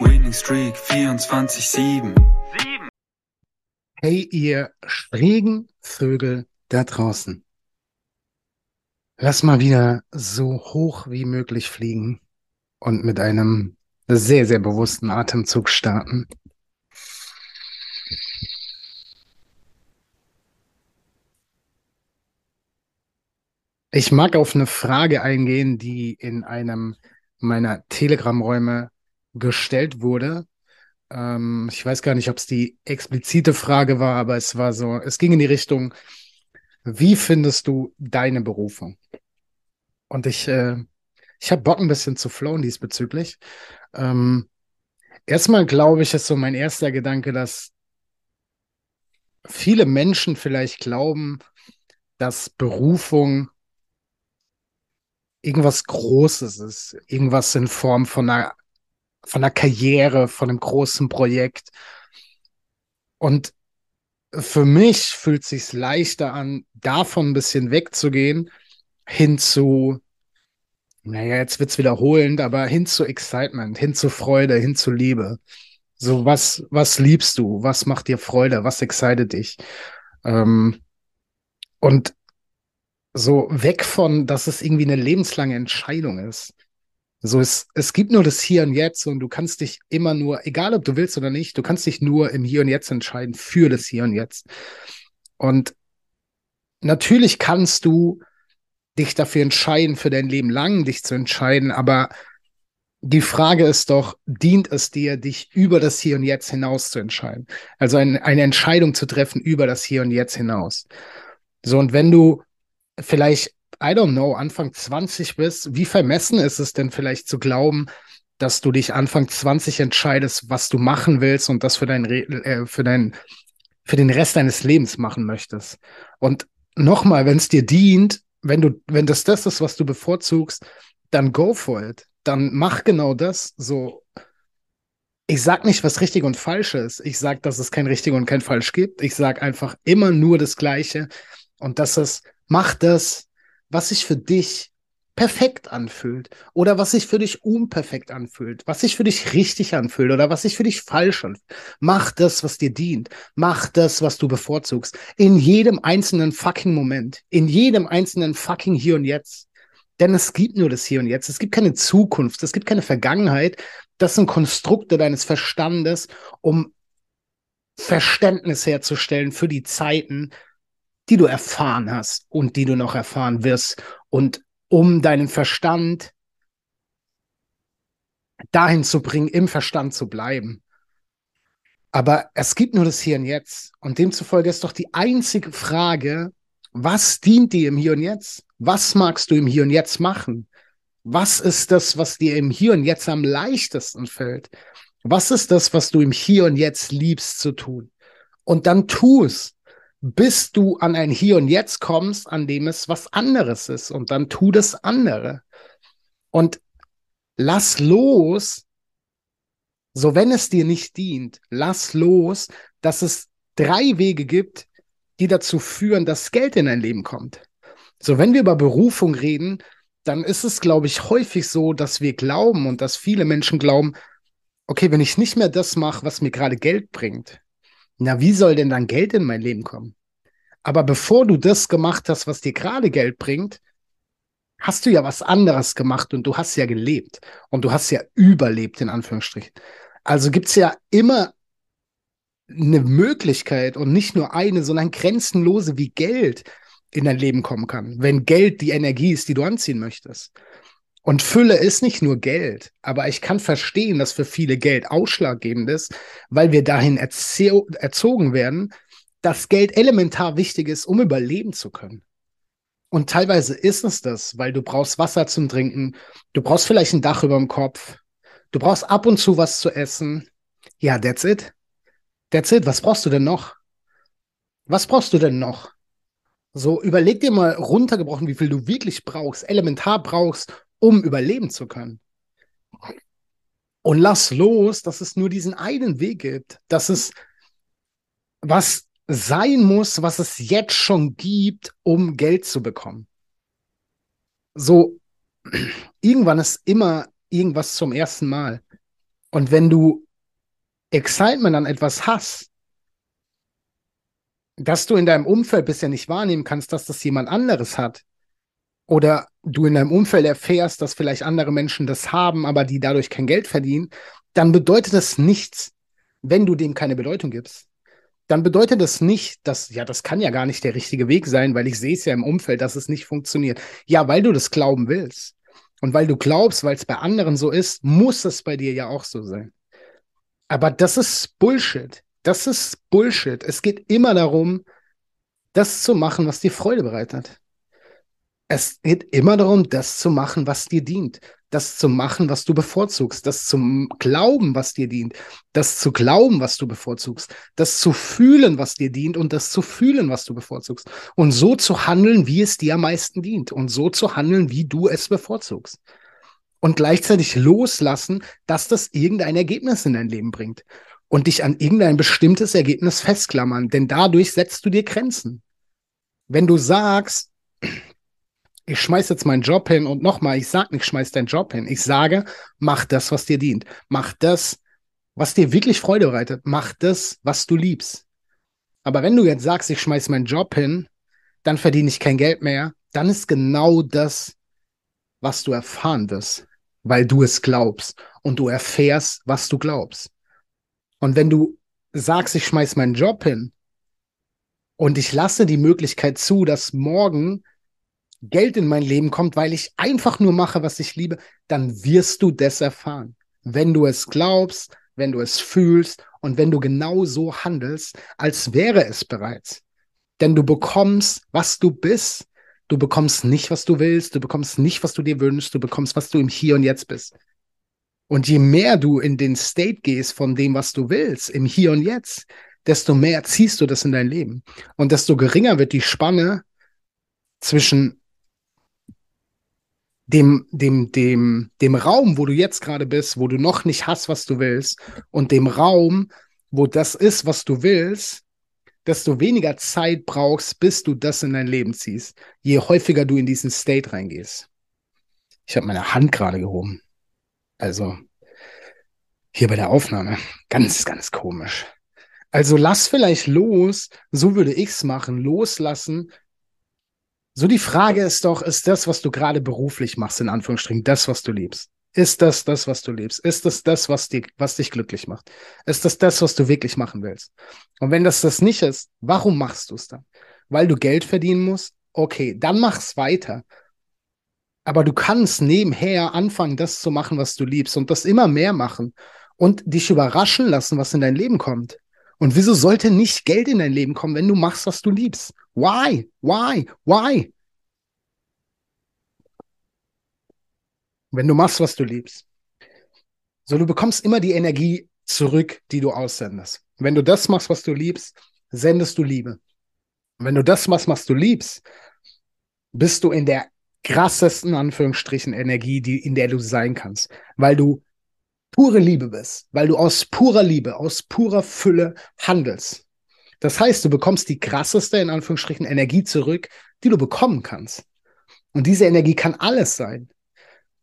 Winning Streak 24-7. Hey, ihr schrägen Vögel da draußen. Lass mal wieder so hoch wie möglich fliegen und mit einem sehr, sehr bewussten Atemzug starten. Ich mag auf eine Frage eingehen, die in einem meiner Telegram-Räume gestellt wurde. Ähm, ich weiß gar nicht, ob es die explizite Frage war, aber es war so, es ging in die Richtung, wie findest du deine Berufung? Und ich, äh, ich habe Bock ein bisschen zu flowen diesbezüglich. Ähm, erstmal glaube ich, ist so mein erster Gedanke, dass viele Menschen vielleicht glauben, dass Berufung irgendwas Großes ist, irgendwas in Form von einer, von einer Karriere, von einem großen Projekt. Und für mich fühlt sich leichter an, davon ein bisschen wegzugehen, hin zu, naja, jetzt wird's wiederholend, aber hin zu Excitement, hin zu Freude, hin zu Liebe. So, was, was liebst du? Was macht dir Freude? Was excited dich? Ähm, und so weg von, dass es irgendwie eine lebenslange Entscheidung ist. So, es, es gibt nur das Hier und Jetzt und du kannst dich immer nur, egal ob du willst oder nicht, du kannst dich nur im Hier und Jetzt entscheiden für das Hier und Jetzt. Und natürlich kannst du dich dafür entscheiden, für dein Leben lang dich zu entscheiden, aber die Frage ist doch, dient es dir, dich über das Hier und Jetzt hinaus zu entscheiden? Also ein, eine Entscheidung zu treffen über das Hier und Jetzt hinaus. So, und wenn du vielleicht I don't know, Anfang 20 bist, wie vermessen ist es denn vielleicht zu glauben, dass du dich Anfang 20 entscheidest, was du machen willst und das für dein, äh, für dein, für den Rest deines Lebens machen möchtest. Und nochmal, wenn es dir dient, wenn du, wenn das das ist, was du bevorzugst, dann go for it. Dann mach genau das. So, ich sag nicht, was richtig und falsch ist. Ich sag, dass es kein richtig und kein falsch gibt. Ich sag einfach immer nur das Gleiche. Und das ist, mach das, was sich für dich perfekt anfühlt oder was sich für dich unperfekt anfühlt, was sich für dich richtig anfühlt oder was sich für dich falsch anfühlt. Mach das, was dir dient. Mach das, was du bevorzugst. In jedem einzelnen fucking Moment. In jedem einzelnen fucking Hier und Jetzt. Denn es gibt nur das Hier und Jetzt. Es gibt keine Zukunft. Es gibt keine Vergangenheit. Das sind Konstrukte deines Verstandes, um Verständnis herzustellen für die Zeiten, die du erfahren hast und die du noch erfahren wirst. Und um deinen Verstand dahin zu bringen, im Verstand zu bleiben. Aber es gibt nur das Hier und Jetzt. Und demzufolge ist doch die einzige Frage, was dient dir im Hier und Jetzt? Was magst du im Hier und Jetzt machen? Was ist das, was dir im Hier und Jetzt am leichtesten fällt? Was ist das, was du im Hier und Jetzt liebst zu tun? Und dann tu es bis du an ein Hier und Jetzt kommst, an dem es was anderes ist. Und dann tu das andere. Und lass los, so wenn es dir nicht dient, lass los, dass es drei Wege gibt, die dazu führen, dass Geld in dein Leben kommt. So, wenn wir über Berufung reden, dann ist es, glaube ich, häufig so, dass wir glauben und dass viele Menschen glauben, okay, wenn ich nicht mehr das mache, was mir gerade Geld bringt, na, wie soll denn dann Geld in mein Leben kommen? Aber bevor du das gemacht hast, was dir gerade Geld bringt, hast du ja was anderes gemacht und du hast ja gelebt und du hast ja überlebt, in Anführungsstrichen. Also gibt es ja immer eine Möglichkeit und nicht nur eine, sondern grenzenlose wie Geld in dein Leben kommen kann, wenn Geld die Energie ist, die du anziehen möchtest. Und Fülle ist nicht nur Geld, aber ich kann verstehen, dass für viele Geld ausschlaggebend ist, weil wir dahin erzogen werden, dass Geld elementar wichtig ist, um überleben zu können. Und teilweise ist es das, weil du brauchst Wasser zum Trinken, du brauchst vielleicht ein Dach über dem Kopf, du brauchst ab und zu was zu essen. Ja, that's it. That's it. Was brauchst du denn noch? Was brauchst du denn noch? So, überleg dir mal runtergebrochen, wie viel du wirklich brauchst, elementar brauchst, um überleben zu können. Und lass los, dass es nur diesen einen Weg gibt, dass es was sein muss, was es jetzt schon gibt, um Geld zu bekommen. So, irgendwann ist immer irgendwas zum ersten Mal. Und wenn du Excitement an etwas hast, dass du in deinem Umfeld bisher nicht wahrnehmen kannst, dass das jemand anderes hat, oder du in deinem Umfeld erfährst, dass vielleicht andere Menschen das haben, aber die dadurch kein Geld verdienen, dann bedeutet das nichts, wenn du dem keine Bedeutung gibst. Dann bedeutet das nicht, dass, ja, das kann ja gar nicht der richtige Weg sein, weil ich sehe es ja im Umfeld, dass es nicht funktioniert. Ja, weil du das glauben willst. Und weil du glaubst, weil es bei anderen so ist, muss es bei dir ja auch so sein. Aber das ist Bullshit. Das ist Bullshit. Es geht immer darum, das zu machen, was dir Freude bereitet. Es geht immer darum, das zu machen, was dir dient. Das zu machen, was du bevorzugst. Das zu glauben, was dir dient. Das zu glauben, was du bevorzugst. Das zu fühlen, was dir dient und das zu fühlen, was du bevorzugst. Und so zu handeln, wie es dir am meisten dient. Und so zu handeln, wie du es bevorzugst. Und gleichzeitig loslassen, dass das irgendein Ergebnis in dein Leben bringt. Und dich an irgendein bestimmtes Ergebnis festklammern. Denn dadurch setzt du dir Grenzen. Wenn du sagst, ich schmeiß jetzt meinen Job hin und nochmal, ich sage nicht, schmeiß deinen Job hin. Ich sage, mach das, was dir dient. Mach das, was dir wirklich Freude bereitet. Mach das, was du liebst. Aber wenn du jetzt sagst, ich schmeiß meinen Job hin, dann verdiene ich kein Geld mehr, dann ist genau das, was du erfahren wirst, weil du es glaubst und du erfährst, was du glaubst. Und wenn du sagst, ich schmeiß meinen Job hin und ich lasse die Möglichkeit zu, dass morgen Geld in mein Leben kommt, weil ich einfach nur mache, was ich liebe, dann wirst du das erfahren. Wenn du es glaubst, wenn du es fühlst und wenn du genau so handelst, als wäre es bereits. Denn du bekommst, was du bist. Du bekommst nicht, was du willst. Du bekommst nicht, was du dir wünschst. Du bekommst, was du im Hier und Jetzt bist. Und je mehr du in den State gehst von dem, was du willst, im Hier und Jetzt, desto mehr ziehst du das in dein Leben. Und desto geringer wird die Spanne zwischen dem, dem, dem, dem Raum, wo du jetzt gerade bist, wo du noch nicht hast, was du willst, und dem Raum, wo das ist, was du willst, desto weniger Zeit brauchst, bis du das in dein Leben ziehst, je häufiger du in diesen State reingehst. Ich habe meine Hand gerade gehoben. Also hier bei der Aufnahme. Ganz, ganz komisch. Also lass vielleicht los, so würde ich's machen, loslassen so die Frage ist doch, ist das, was du gerade beruflich machst, in Anführungsstrichen, das, was du liebst? Ist das das, was du liebst? Ist das das, was, die, was dich glücklich macht? Ist das das, was du wirklich machen willst? Und wenn das das nicht ist, warum machst du es dann? Weil du Geld verdienen musst? Okay, dann mach's weiter. Aber du kannst nebenher anfangen, das zu machen, was du liebst und das immer mehr machen und dich überraschen lassen, was in dein Leben kommt. Und wieso sollte nicht Geld in dein Leben kommen, wenn du machst, was du liebst? Why? Why? Why? Wenn du machst, was du liebst. So, du bekommst immer die Energie zurück, die du aussendest. Wenn du das machst, was du liebst, sendest du Liebe. wenn du das machst, was du liebst, bist du in der krassesten Anführungsstrichen Energie, die, in der du sein kannst. Weil du pure Liebe bist, weil du aus purer Liebe, aus purer Fülle handelst. Das heißt, du bekommst die krasseste, in Anführungsstrichen, Energie zurück, die du bekommen kannst. Und diese Energie kann alles sein.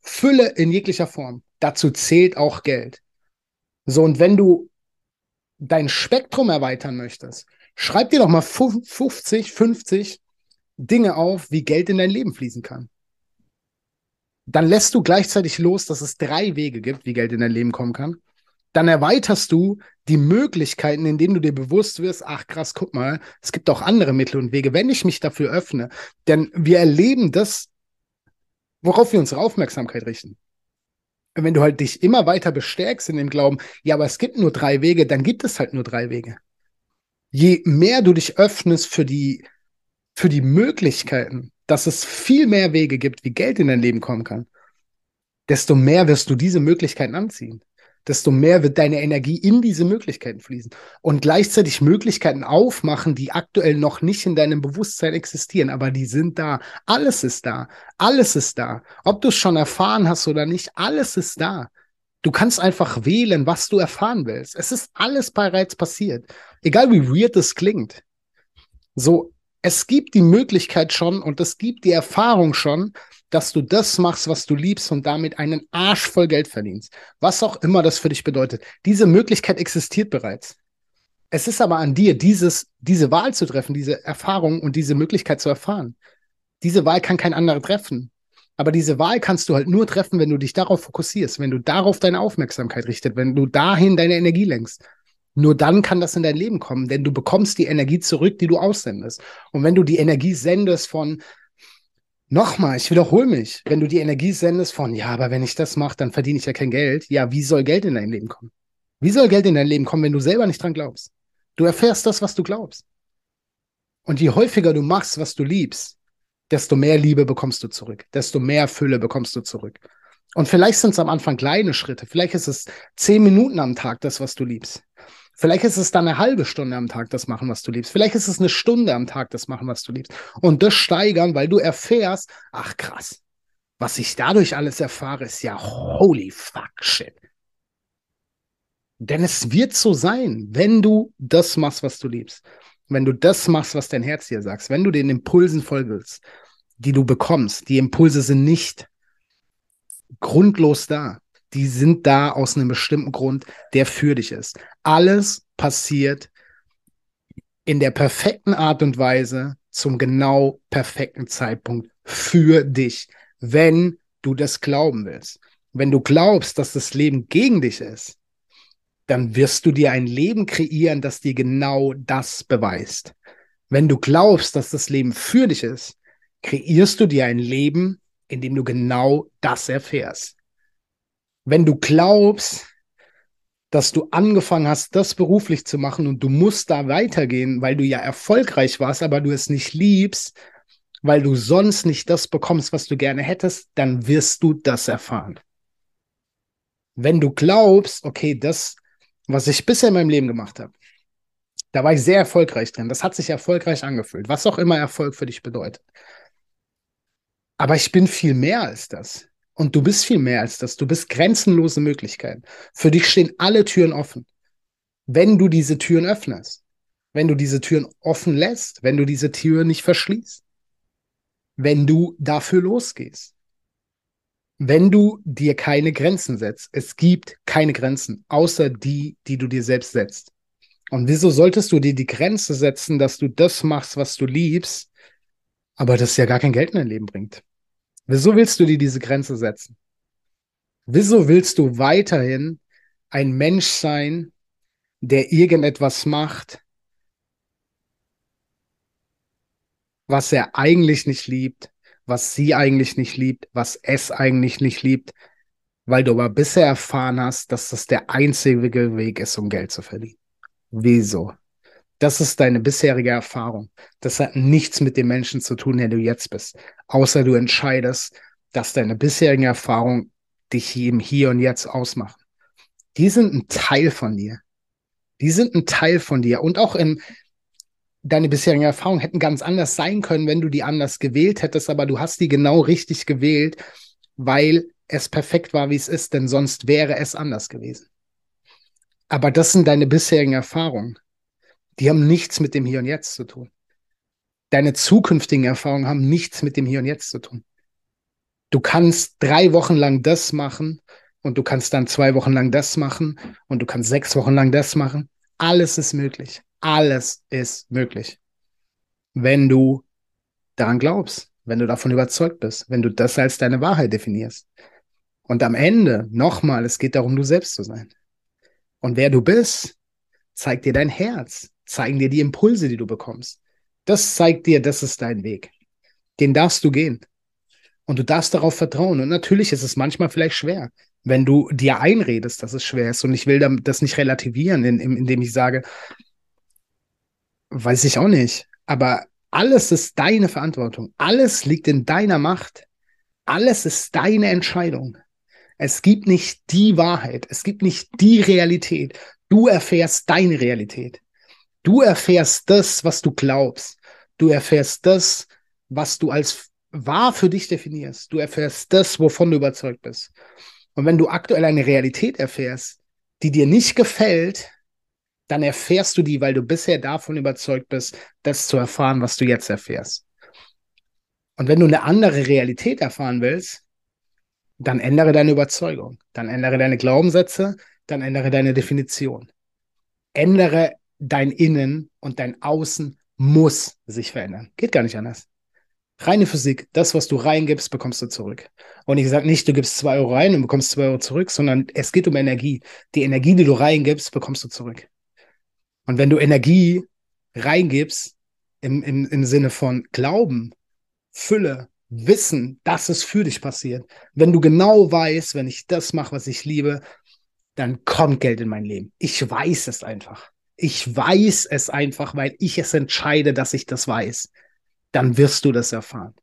Fülle in jeglicher Form. Dazu zählt auch Geld. So, und wenn du dein Spektrum erweitern möchtest, schreib dir doch mal 50, 50 Dinge auf, wie Geld in dein Leben fließen kann. Dann lässt du gleichzeitig los, dass es drei Wege gibt, wie Geld in dein Leben kommen kann. Dann erweiterst du die Möglichkeiten, indem du dir bewusst wirst, ach krass, guck mal, es gibt auch andere Mittel und Wege, wenn ich mich dafür öffne. Denn wir erleben das, worauf wir unsere Aufmerksamkeit richten. Wenn du halt dich immer weiter bestärkst in dem Glauben, ja, aber es gibt nur drei Wege, dann gibt es halt nur drei Wege. Je mehr du dich öffnest für die, für die Möglichkeiten, dass es viel mehr Wege gibt, wie Geld in dein Leben kommen kann, desto mehr wirst du diese Möglichkeiten anziehen desto mehr wird deine Energie in diese Möglichkeiten fließen und gleichzeitig Möglichkeiten aufmachen, die aktuell noch nicht in deinem Bewusstsein existieren, aber die sind da. Alles ist da. Alles ist da. Ob du es schon erfahren hast oder nicht, alles ist da. Du kannst einfach wählen, was du erfahren willst. Es ist alles bereits passiert. Egal wie weird es klingt. So, es gibt die Möglichkeit schon und es gibt die Erfahrung schon, dass du das machst, was du liebst und damit einen Arsch voll Geld verdienst. Was auch immer das für dich bedeutet. Diese Möglichkeit existiert bereits. Es ist aber an dir, dieses, diese Wahl zu treffen, diese Erfahrung und diese Möglichkeit zu erfahren. Diese Wahl kann kein anderer treffen. Aber diese Wahl kannst du halt nur treffen, wenn du dich darauf fokussierst, wenn du darauf deine Aufmerksamkeit richtest, wenn du dahin deine Energie lenkst. Nur dann kann das in dein Leben kommen, denn du bekommst die Energie zurück, die du aussendest. Und wenn du die Energie sendest von, Nochmal, ich wiederhole mich. Wenn du die Energie sendest von, ja, aber wenn ich das mache, dann verdiene ich ja kein Geld. Ja, wie soll Geld in dein Leben kommen? Wie soll Geld in dein Leben kommen, wenn du selber nicht dran glaubst? Du erfährst das, was du glaubst. Und je häufiger du machst, was du liebst, desto mehr Liebe bekommst du zurück, desto mehr Fülle bekommst du zurück. Und vielleicht sind es am Anfang kleine Schritte, vielleicht ist es zehn Minuten am Tag, das, was du liebst. Vielleicht ist es dann eine halbe Stunde am Tag das machen, was du liebst. Vielleicht ist es eine Stunde am Tag das machen, was du liebst. Und das steigern, weil du erfährst, ach krass, was ich dadurch alles erfahre, ist ja holy fuck shit. Denn es wird so sein, wenn du das machst, was du liebst. Wenn du das machst, was dein Herz dir sagt. Wenn du den Impulsen folgst, die du bekommst. Die Impulse sind nicht grundlos da die sind da aus einem bestimmten Grund, der für dich ist. Alles passiert in der perfekten Art und Weise zum genau perfekten Zeitpunkt für dich, wenn du das glauben willst. Wenn du glaubst, dass das Leben gegen dich ist, dann wirst du dir ein Leben kreieren, das dir genau das beweist. Wenn du glaubst, dass das Leben für dich ist, kreierst du dir ein Leben, in dem du genau das erfährst wenn du glaubst, dass du angefangen hast, das beruflich zu machen und du musst da weitergehen, weil du ja erfolgreich warst, aber du es nicht liebst, weil du sonst nicht das bekommst, was du gerne hättest, dann wirst du das erfahren. Wenn du glaubst, okay, das, was ich bisher in meinem Leben gemacht habe, da war ich sehr erfolgreich drin, das hat sich erfolgreich angefühlt, was auch immer Erfolg für dich bedeutet. Aber ich bin viel mehr als das. Und du bist viel mehr als das. Du bist grenzenlose Möglichkeiten. Für dich stehen alle Türen offen. Wenn du diese Türen öffnest, wenn du diese Türen offen lässt, wenn du diese Türen nicht verschließt, wenn du dafür losgehst, wenn du dir keine Grenzen setzt. Es gibt keine Grenzen, außer die, die du dir selbst setzt. Und wieso solltest du dir die Grenze setzen, dass du das machst, was du liebst, aber das ja gar kein Geld in dein Leben bringt? Wieso willst du dir diese Grenze setzen? Wieso willst du weiterhin ein Mensch sein, der irgendetwas macht, was er eigentlich nicht liebt, was sie eigentlich nicht liebt, was es eigentlich nicht liebt, weil du aber bisher erfahren hast, dass das der einzige Weg ist, um Geld zu verdienen. Wieso? Das ist deine bisherige Erfahrung. Das hat nichts mit dem Menschen zu tun, der du jetzt bist. Außer du entscheidest, dass deine bisherigen Erfahrungen dich im Hier und Jetzt ausmachen. Die sind ein Teil von dir. Die sind ein Teil von dir. Und auch in deine bisherigen Erfahrungen hätten ganz anders sein können, wenn du die anders gewählt hättest, aber du hast die genau richtig gewählt, weil es perfekt war, wie es ist, denn sonst wäre es anders gewesen. Aber das sind deine bisherigen Erfahrungen. Die haben nichts mit dem Hier und Jetzt zu tun. Deine zukünftigen Erfahrungen haben nichts mit dem Hier und Jetzt zu tun. Du kannst drei Wochen lang das machen und du kannst dann zwei Wochen lang das machen und du kannst sechs Wochen lang das machen. Alles ist möglich. Alles ist möglich. Wenn du daran glaubst, wenn du davon überzeugt bist, wenn du das als deine Wahrheit definierst. Und am Ende, nochmal, es geht darum, du selbst zu sein. Und wer du bist, zeigt dir dein Herz, zeigen dir die Impulse, die du bekommst. Das zeigt dir, das ist dein Weg. Den darfst du gehen. Und du darfst darauf vertrauen. Und natürlich ist es manchmal vielleicht schwer, wenn du dir einredest, dass es schwer ist. Und ich will das nicht relativieren, indem ich sage, weiß ich auch nicht. Aber alles ist deine Verantwortung. Alles liegt in deiner Macht. Alles ist deine Entscheidung. Es gibt nicht die Wahrheit. Es gibt nicht die Realität. Du erfährst deine Realität. Du erfährst das, was du glaubst. Du erfährst das, was du als wahr für dich definierst. Du erfährst das, wovon du überzeugt bist. Und wenn du aktuell eine Realität erfährst, die dir nicht gefällt, dann erfährst du die, weil du bisher davon überzeugt bist, das zu erfahren, was du jetzt erfährst. Und wenn du eine andere Realität erfahren willst, dann ändere deine Überzeugung, dann ändere deine Glaubenssätze, dann ändere deine Definition. Ändere dein Innen und dein Außen muss sich verändern. Geht gar nicht anders. Reine Physik, das, was du reingibst, bekommst du zurück. Und ich sage nicht, du gibst zwei Euro rein und bekommst zwei Euro zurück, sondern es geht um Energie. Die Energie, die du reingibst, bekommst du zurück. Und wenn du Energie reingibst, im, im, im Sinne von Glauben, Fülle, Wissen, dass es für dich passiert, wenn du genau weißt, wenn ich das mache, was ich liebe, dann kommt Geld in mein Leben. Ich weiß es einfach. Ich weiß es einfach, weil ich es entscheide, dass ich das weiß dann wirst du das erfahren.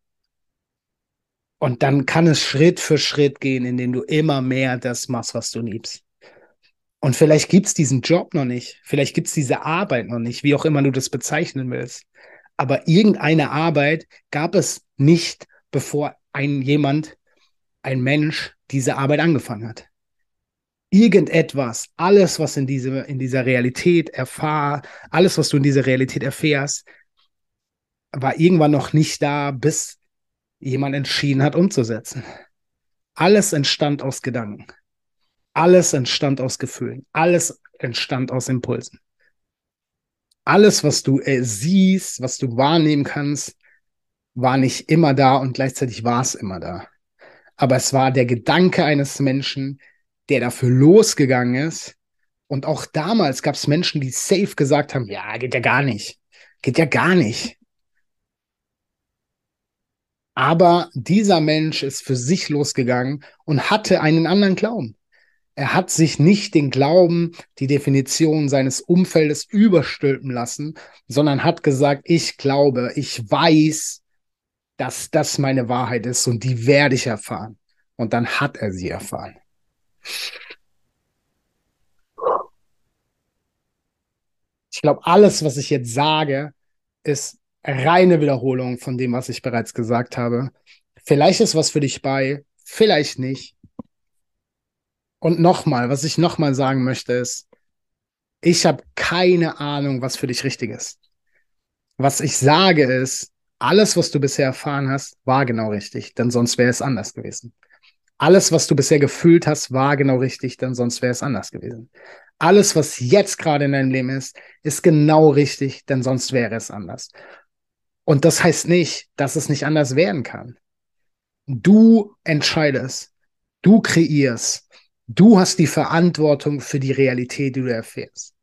Und dann kann es Schritt für Schritt gehen, indem du immer mehr das machst, was du liebst. Und vielleicht gibt es diesen Job noch nicht, vielleicht gibt es diese Arbeit noch nicht, wie auch immer du das bezeichnen willst. Aber irgendeine Arbeit gab es nicht, bevor ein jemand, ein Mensch diese Arbeit angefangen hat. Irgendetwas, alles, was in, diese, in dieser Realität erfahr, alles, was du in dieser Realität erfährst, war irgendwann noch nicht da, bis jemand entschieden hat, umzusetzen. Alles entstand aus Gedanken. Alles entstand aus Gefühlen. Alles entstand aus Impulsen. Alles, was du äh, siehst, was du wahrnehmen kannst, war nicht immer da und gleichzeitig war es immer da. Aber es war der Gedanke eines Menschen, der dafür losgegangen ist. Und auch damals gab es Menschen, die safe gesagt haben, ja, geht ja gar nicht. Geht ja gar nicht. Aber dieser Mensch ist für sich losgegangen und hatte einen anderen Glauben. Er hat sich nicht den Glauben, die Definition seines Umfeldes überstülpen lassen, sondern hat gesagt, ich glaube, ich weiß, dass das meine Wahrheit ist und die werde ich erfahren. Und dann hat er sie erfahren. Ich glaube, alles, was ich jetzt sage, ist reine Wiederholung von dem, was ich bereits gesagt habe. Vielleicht ist was für dich bei, vielleicht nicht. Und nochmal, was ich nochmal sagen möchte, ist, ich habe keine Ahnung, was für dich richtig ist. Was ich sage ist, alles, was du bisher erfahren hast, war genau richtig, denn sonst wäre es anders gewesen. Alles, was du bisher gefühlt hast, war genau richtig, denn sonst wäre es anders gewesen. Alles, was jetzt gerade in deinem Leben ist, ist genau richtig, denn sonst wäre es anders. Und das heißt nicht, dass es nicht anders werden kann. Du entscheidest, du kreierst, du hast die Verantwortung für die Realität, die du erfährst.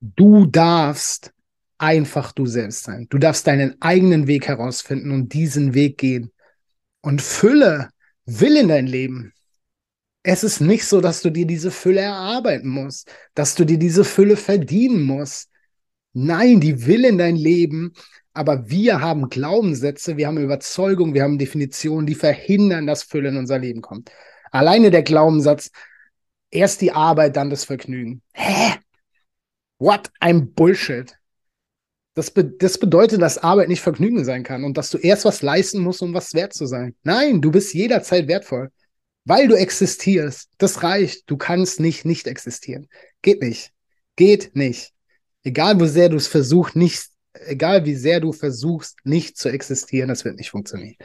Du darfst einfach du selbst sein. Du darfst deinen eigenen Weg herausfinden und diesen Weg gehen. Und Fülle will in dein Leben. Es ist nicht so, dass du dir diese Fülle erarbeiten musst, dass du dir diese Fülle verdienen musst. Nein, die will in dein Leben, aber wir haben Glaubenssätze, wir haben Überzeugungen, wir haben Definitionen, die verhindern, dass Fülle in unser Leben kommt. Alleine der Glaubenssatz, erst die Arbeit, dann das Vergnügen. Hä? What? Ein Bullshit. Das, be das bedeutet, dass Arbeit nicht Vergnügen sein kann und dass du erst was leisten musst, um was wert zu sein. Nein, du bist jederzeit wertvoll, weil du existierst. Das reicht. Du kannst nicht nicht existieren. Geht nicht. Geht nicht. Egal, wo sehr du es versuchst, nicht egal wie sehr du versuchst, nicht zu existieren, das wird nicht funktionieren.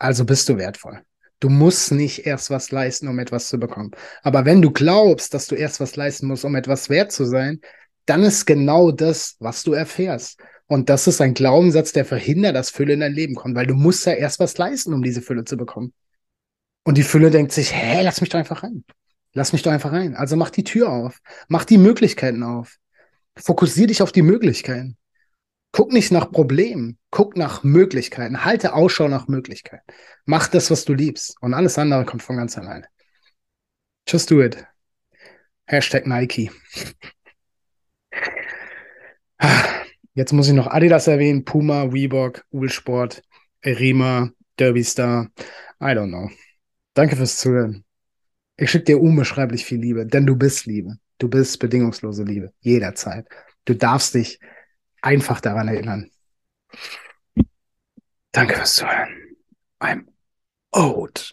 Also bist du wertvoll. Du musst nicht erst was leisten, um etwas zu bekommen. Aber wenn du glaubst, dass du erst was leisten musst, um etwas wert zu sein, dann ist genau das, was du erfährst. Und das ist ein Glaubenssatz, der verhindert, dass Fülle in dein Leben kommt, weil du musst ja erst was leisten, um diese Fülle zu bekommen. Und die Fülle denkt sich, hä, lass mich doch einfach rein. Lass mich doch einfach rein. Also mach die Tür auf. Mach die Möglichkeiten auf. Fokussier dich auf die Möglichkeiten. Guck nicht nach Problemen, guck nach Möglichkeiten. Halte Ausschau nach Möglichkeiten. Mach das, was du liebst. Und alles andere kommt von ganz alleine. Just do it. Hashtag Nike. Jetzt muss ich noch Adidas erwähnen, Puma, Reebok, Ulsport, Rima, Derby Star. I don't know. Danke fürs Zuhören. Ich schicke dir unbeschreiblich viel Liebe, denn du bist Liebe. Du bist bedingungslose Liebe. Jederzeit. Du darfst dich einfach daran erinnern. Danke fürs Zuhören. I'm old.